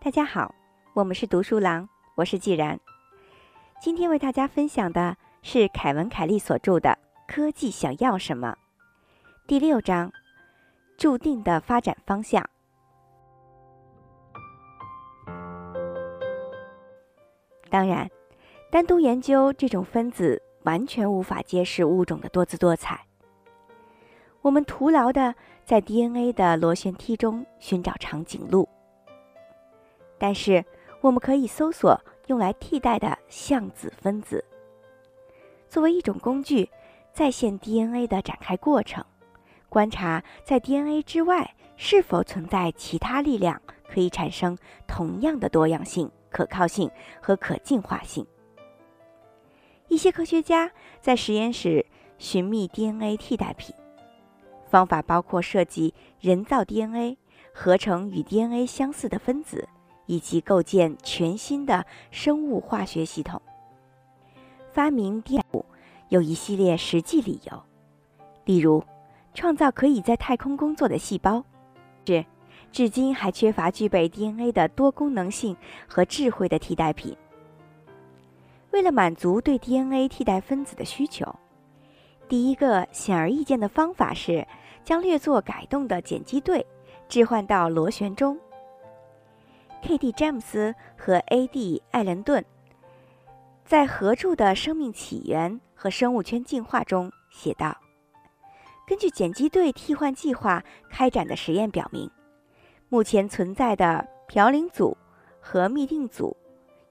大家好，我们是读书郎，我是既然。今天为大家分享的是凯文·凯利所著的《科技想要什么》第六章：注定的发展方向。当然，单独研究这种分子完全无法揭示物种的多姿多彩。我们徒劳的在 DNA 的螺旋梯中寻找长颈鹿。但是，我们可以搜索用来替代的相子分子，作为一种工具，再现 DNA 的展开过程，观察在 DNA 之外是否存在其他力量可以产生同样的多样性、可靠性和可进化性。一些科学家在实验室寻觅 DNA 替代品，方法包括设计人造 DNA，合成与 DNA 相似的分子。以及构建全新的生物化学系统。发明 DNA 有一系列实际理由，例如创造可以在太空工作的细胞，是至今还缺乏具备 DNA 的多功能性和智慧的替代品。为了满足对 DNA 替代分子的需求，第一个显而易见的方法是将略作改动的碱基对置换到螺旋中。K.D. 詹姆斯和 A.D. 艾伦顿在合著的《生命起源和生物圈进化》中写道：“根据碱基对替换计划开展的实验表明，目前存在的嘌呤组和嘧啶组，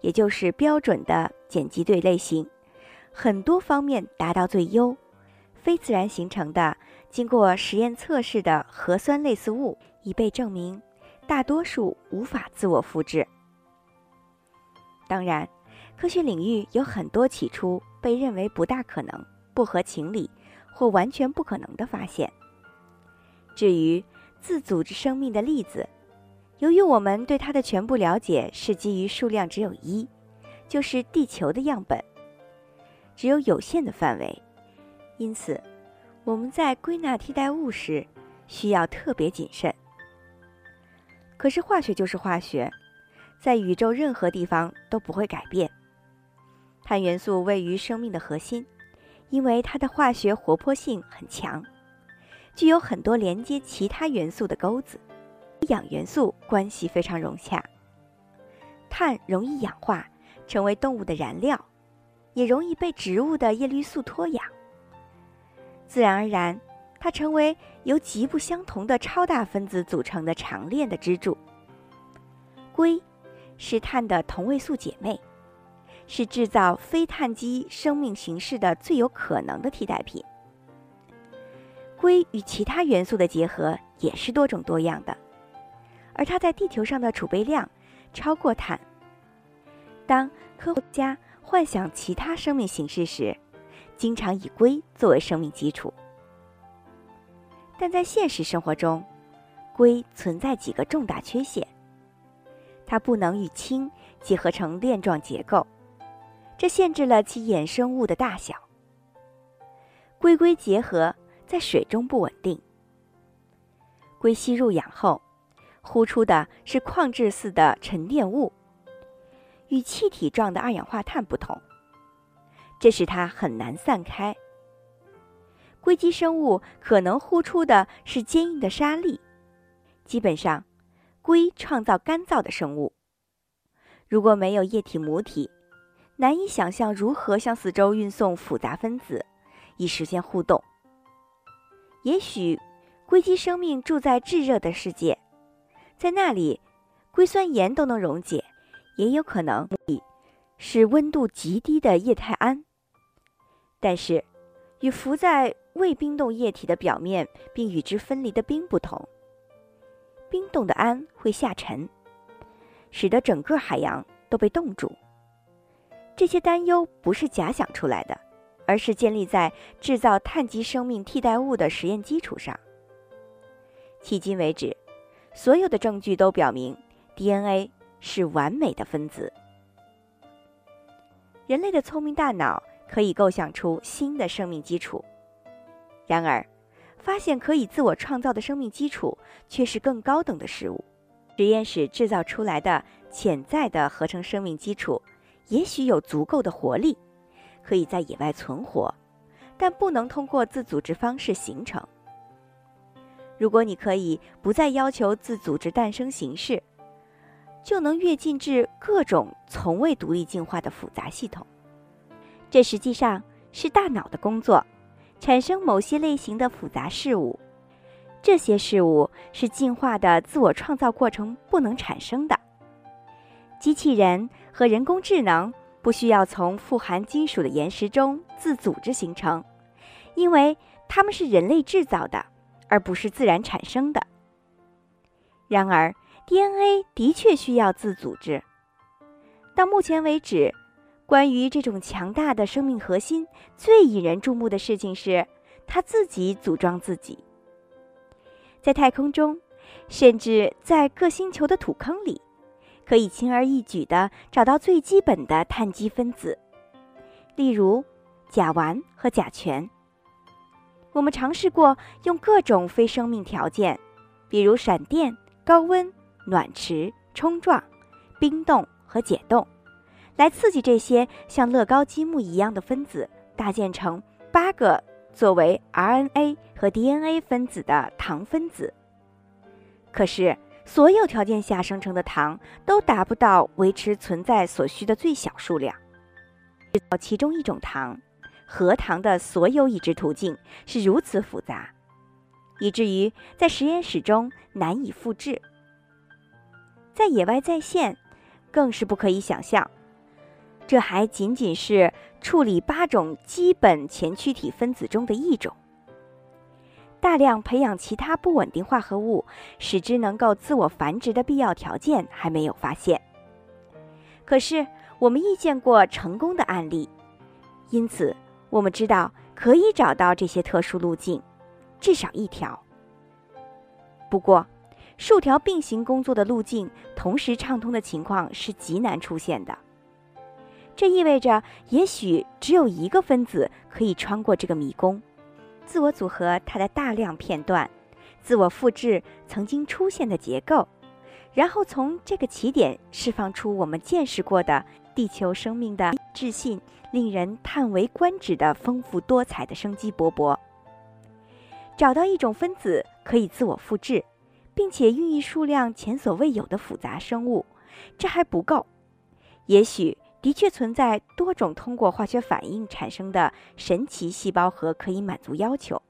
也就是标准的碱基对类型，很多方面达到最优。非自然形成的、经过实验测试的核酸类似物已被证明。”大多数无法自我复制。当然，科学领域有很多起初被认为不大可能、不合情理或完全不可能的发现。至于自组织生命的例子，由于我们对它的全部了解是基于数量只有一，就是地球的样本，只有有限的范围，因此我们在归纳替代物时需要特别谨慎。可是化学就是化学，在宇宙任何地方都不会改变。碳元素位于生命的核心，因为它的化学活泼性很强，具有很多连接其他元素的钩子。氧元素关系非常融洽。碳容易氧化，成为动物的燃料，也容易被植物的叶绿素脱氧。自然而然。它成为由极不相同的超大分子组成的长链的支柱。硅是碳的同位素姐妹，是制造非碳基生命形式的最有可能的替代品。硅与其他元素的结合也是多种多样的，而它在地球上的储备量超过碳。当科学家幻想其他生命形式时，经常以硅作为生命基础。但在现实生活中，硅存在几个重大缺陷。它不能与氢结合成链状结构，这限制了其衍生物的大小。硅硅结合在水中不稳定。硅吸入氧后，呼出的是矿质似的沉淀物，与气体状的二氧化碳不同，这使它很难散开。硅基生物可能呼出的是坚硬的沙粒。基本上，硅创造干燥的生物。如果没有液体母体，难以想象如何向四周运送复杂分子，以实现互动。也许，硅基生命住在炙热的世界，在那里，硅酸盐都能溶解。也有可能是温度极低的液态氨。但是，与浮在未冰冻液体的表面并与之分离的冰不同，冰冻的氨会下沉，使得整个海洋都被冻住。这些担忧不是假想出来的，而是建立在制造碳基生命替代物的实验基础上。迄今为止，所有的证据都表明 DNA 是完美的分子。人类的聪明大脑可以构想出新的生命基础。然而，发现可以自我创造的生命基础却是更高等的事物。实验室制造出来的潜在的合成生命基础，也许有足够的活力，可以在野外存活，但不能通过自组织方式形成。如果你可以不再要求自组织诞生形式，就能跃进至各种从未独立进化的复杂系统。这实际上是大脑的工作，产生某些类型的复杂事物。这些事物是进化的自我创造过程不能产生的。机器人和人工智能不需要从富含金属的岩石中自组织形成，因为它们是人类制造的。而不是自然产生的。然而，DNA 的确需要自组织。到目前为止，关于这种强大的生命核心，最引人注目的事情是它自己组装自己。在太空中，甚至在各星球的土坑里，可以轻而易举地找到最基本的碳基分子，例如甲烷和甲醛。我们尝试过用各种非生命条件，比如闪电、高温、暖池、冲撞、冰冻和解冻，来刺激这些像乐高积木一样的分子搭建成八个作为 RNA 和 DNA 分子的糖分子。可是，所有条件下生成的糖都达不到维持存在所需的最小数量。制造其中一种糖。核糖的所有已知途径是如此复杂，以至于在实验室中难以复制。在野外再现，更是不可以想象。这还仅仅是处理八种基本前驱体分子中的一种。大量培养其他不稳定化合物，使之能够自我繁殖的必要条件还没有发现。可是，我们遇见过成功的案例，因此。我们知道可以找到这些特殊路径，至少一条。不过，数条并行工作的路径同时畅通的情况是极难出现的。这意味着，也许只有一个分子可以穿过这个迷宫，自我组合它的大量片段，自我复制曾经出现的结构，然后从这个起点释放出我们见识过的地球生命的自信。令人叹为观止的丰富多彩的生机勃勃。找到一种分子可以自我复制，并且孕育数量前所未有的复杂生物，这还不够。也许的确存在多种通过化学反应产生的神奇细胞核可以满足要求，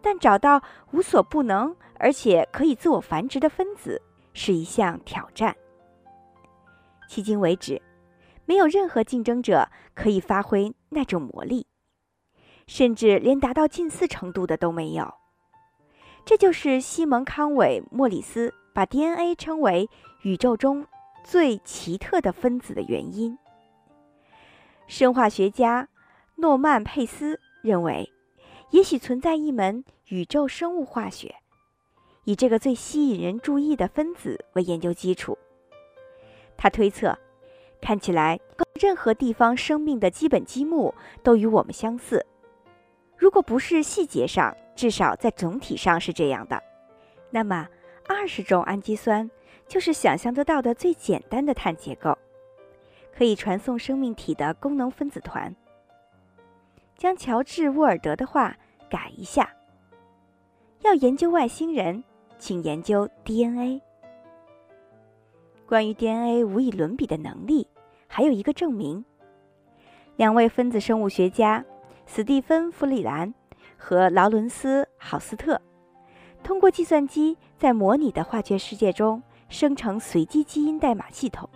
但找到无所不能而且可以自我繁殖的分子是一项挑战。迄今为止。没有任何竞争者可以发挥那种魔力，甚至连达到近似程度的都没有。这就是西蒙·康韦·莫里斯把 DNA 称为宇宙中最奇特的分子的原因。生化学家诺曼·佩斯认为，也许存在一门宇宙生物化学，以这个最吸引人注意的分子为研究基础。他推测。看起来，任何地方生命的基本积木都与我们相似。如果不是细节上，至少在总体上是这样的。那么，二十种氨基酸就是想象得到的最简单的碳结构，可以传送生命体的功能分子团。将乔治·沃尔德的话改一下：要研究外星人，请研究 DNA。关于 DNA 无以伦比的能力。还有一个证明，两位分子生物学家斯蒂芬·弗里兰和劳伦斯·豪斯特，通过计算机在模拟的化学世界中生成随机基因代码系统。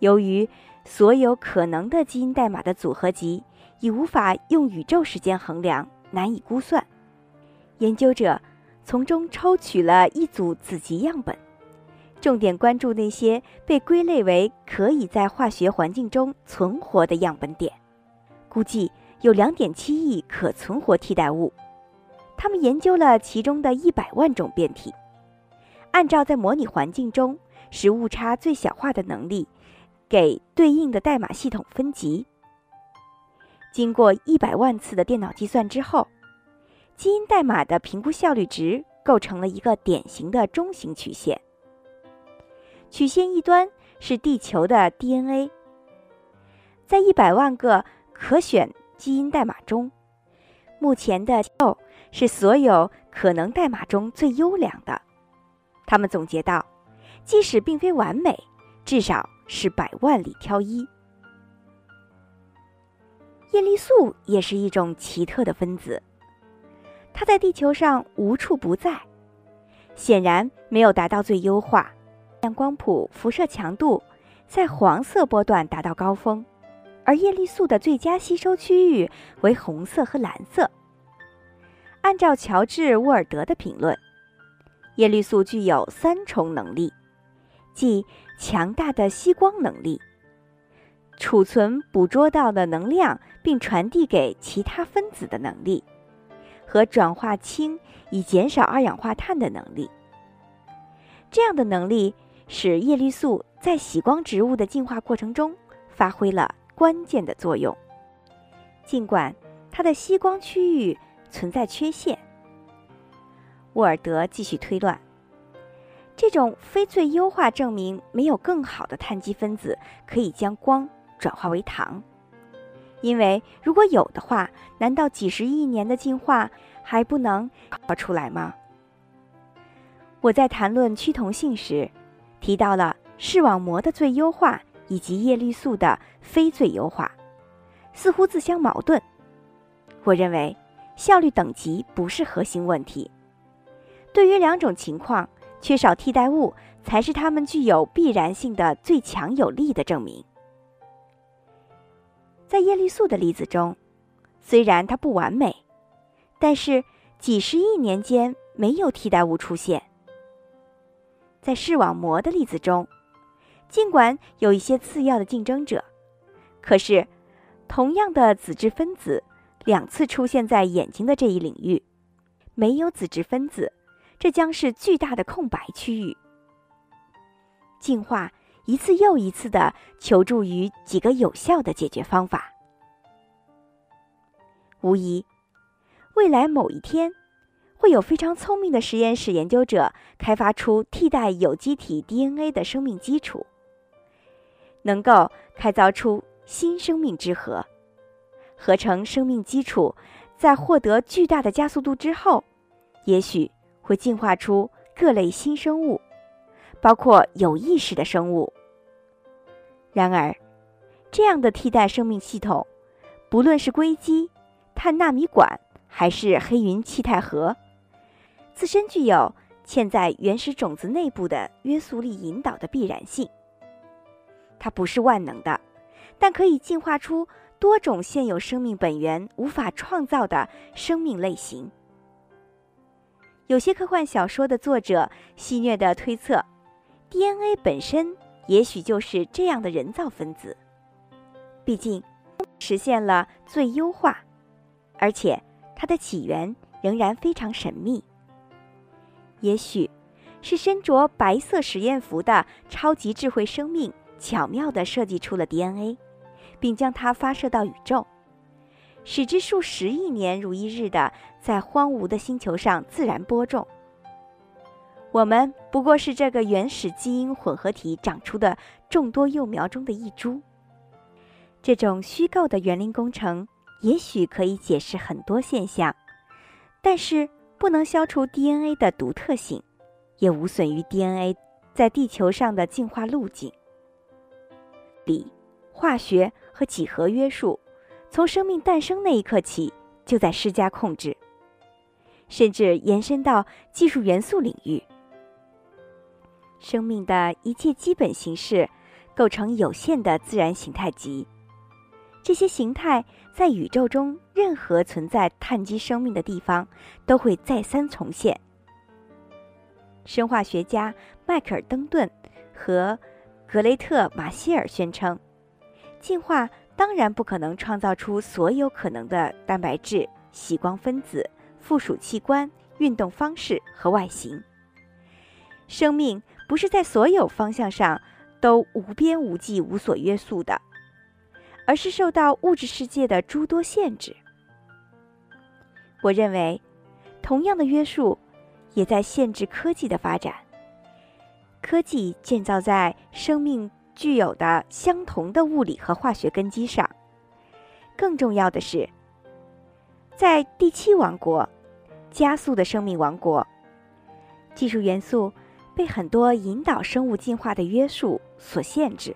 由于所有可能的基因代码的组合集已无法用宇宙时间衡量，难以估算，研究者从中抽取了一组子集样本。重点关注那些被归类为可以在化学环境中存活的样本点，估计有两点七亿可存活替代物。他们研究了其中的一百万种变体，按照在模拟环境中使误差最小化的能力，给对应的代码系统分级。经过一百万次的电脑计算之后，基因代码的评估效率值构成了一个典型的中型曲线。曲线一端是地球的 DNA，在一百万个可选基因代码中，目前的哦是所有可能代码中最优良的。他们总结道，即使并非完美，至少是百万里挑一。叶绿素也是一种奇特的分子，它在地球上无处不在，显然没有达到最优化。亮光谱辐射强度在黄色波段达到高峰，而叶绿素的最佳吸收区域为红色和蓝色。按照乔治·沃尔德的评论，叶绿素具有三重能力，即强大的吸光能力、储存捕捉到的能量并传递给其他分子的能力，和转化氢以减少二氧化碳的能力。这样的能力。使叶绿素在喜光植物的进化过程中发挥了关键的作用，尽管它的吸光区域存在缺陷。沃尔德继续推断，这种非最优化证明没有更好的碳基分子可以将光转化为糖，因为如果有的话，难道几十亿年的进化还不能出来吗？我在谈论趋同性时。提到了视网膜的最优化以及叶绿素的非最优化，似乎自相矛盾。我认为效率等级不是核心问题。对于两种情况，缺少替代物才是它们具有必然性的最强有力的证明。在叶绿素的例子中，虽然它不完美，但是几十亿年间没有替代物出现。在视网膜的例子中，尽管有一些次要的竞争者，可是同样的子质分子两次出现在眼睛的这一领域，没有子质分子，这将是巨大的空白区域。进化一次又一次的求助于几个有效的解决方法，无疑，未来某一天。会有非常聪明的实验室研究者开发出替代有机体 DNA 的生命基础，能够开凿出新生命之核。合成生命基础在获得巨大的加速度之后，也许会进化出各类新生物，包括有意识的生物。然而，这样的替代生命系统，不论是硅基、碳纳米管还是黑云气态核。自身具有嵌在原始种子内部的约束力引导的必然性。它不是万能的，但可以进化出多种现有生命本源无法创造的生命类型。有些科幻小说的作者戏谑地推测，DNA 本身也许就是这样的人造分子。毕竟，实现了最优化，而且它的起源仍然非常神秘。也许，是身着白色实验服的超级智慧生命巧妙地设计出了 DNA，并将它发射到宇宙，使之数十亿年如一日的在荒芜的星球上自然播种。我们不过是这个原始基因混合体长出的众多幼苗中的一株。这种虚构的园林工程也许可以解释很多现象，但是。不能消除 DNA 的独特性，也无损于 DNA 在地球上的进化路径。理、化学和几何约束，从生命诞生那一刻起就在施加控制，甚至延伸到技术元素领域。生命的一切基本形式构成有限的自然形态集。这些形态在宇宙中任何存在碳基生命的地方都会再三重现。生化学家迈克尔·登顿和格雷特·马歇尔宣称，进化当然不可能创造出所有可能的蛋白质、喜光分子、附属器官、运动方式和外形。生命不是在所有方向上都无边无际、无所约束的。而是受到物质世界的诸多限制。我认为，同样的约束，也在限制科技的发展。科技建造在生命具有的相同的物理和化学根基上。更重要的是，在第七王国——加速的生命王国，技术元素被很多引导生物进化的约束所限制。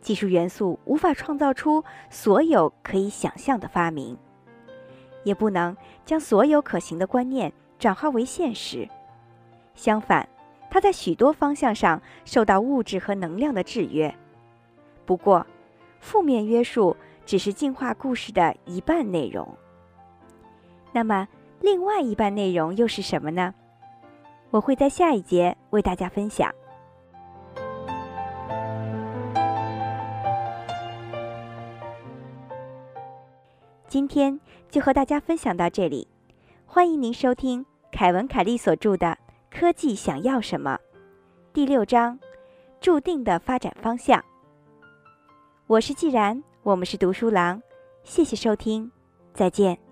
技术元素无法创造出所有可以想象的发明，也不能将所有可行的观念转化为现实。相反，它在许多方向上受到物质和能量的制约。不过，负面约束只是进化故事的一半内容。那么，另外一半内容又是什么呢？我会在下一节为大家分享。今天就和大家分享到这里，欢迎您收听凯文·凯利所著的。科技想要什么？第六章，注定的发展方向。我是既然，我们是读书郎，谢谢收听，再见。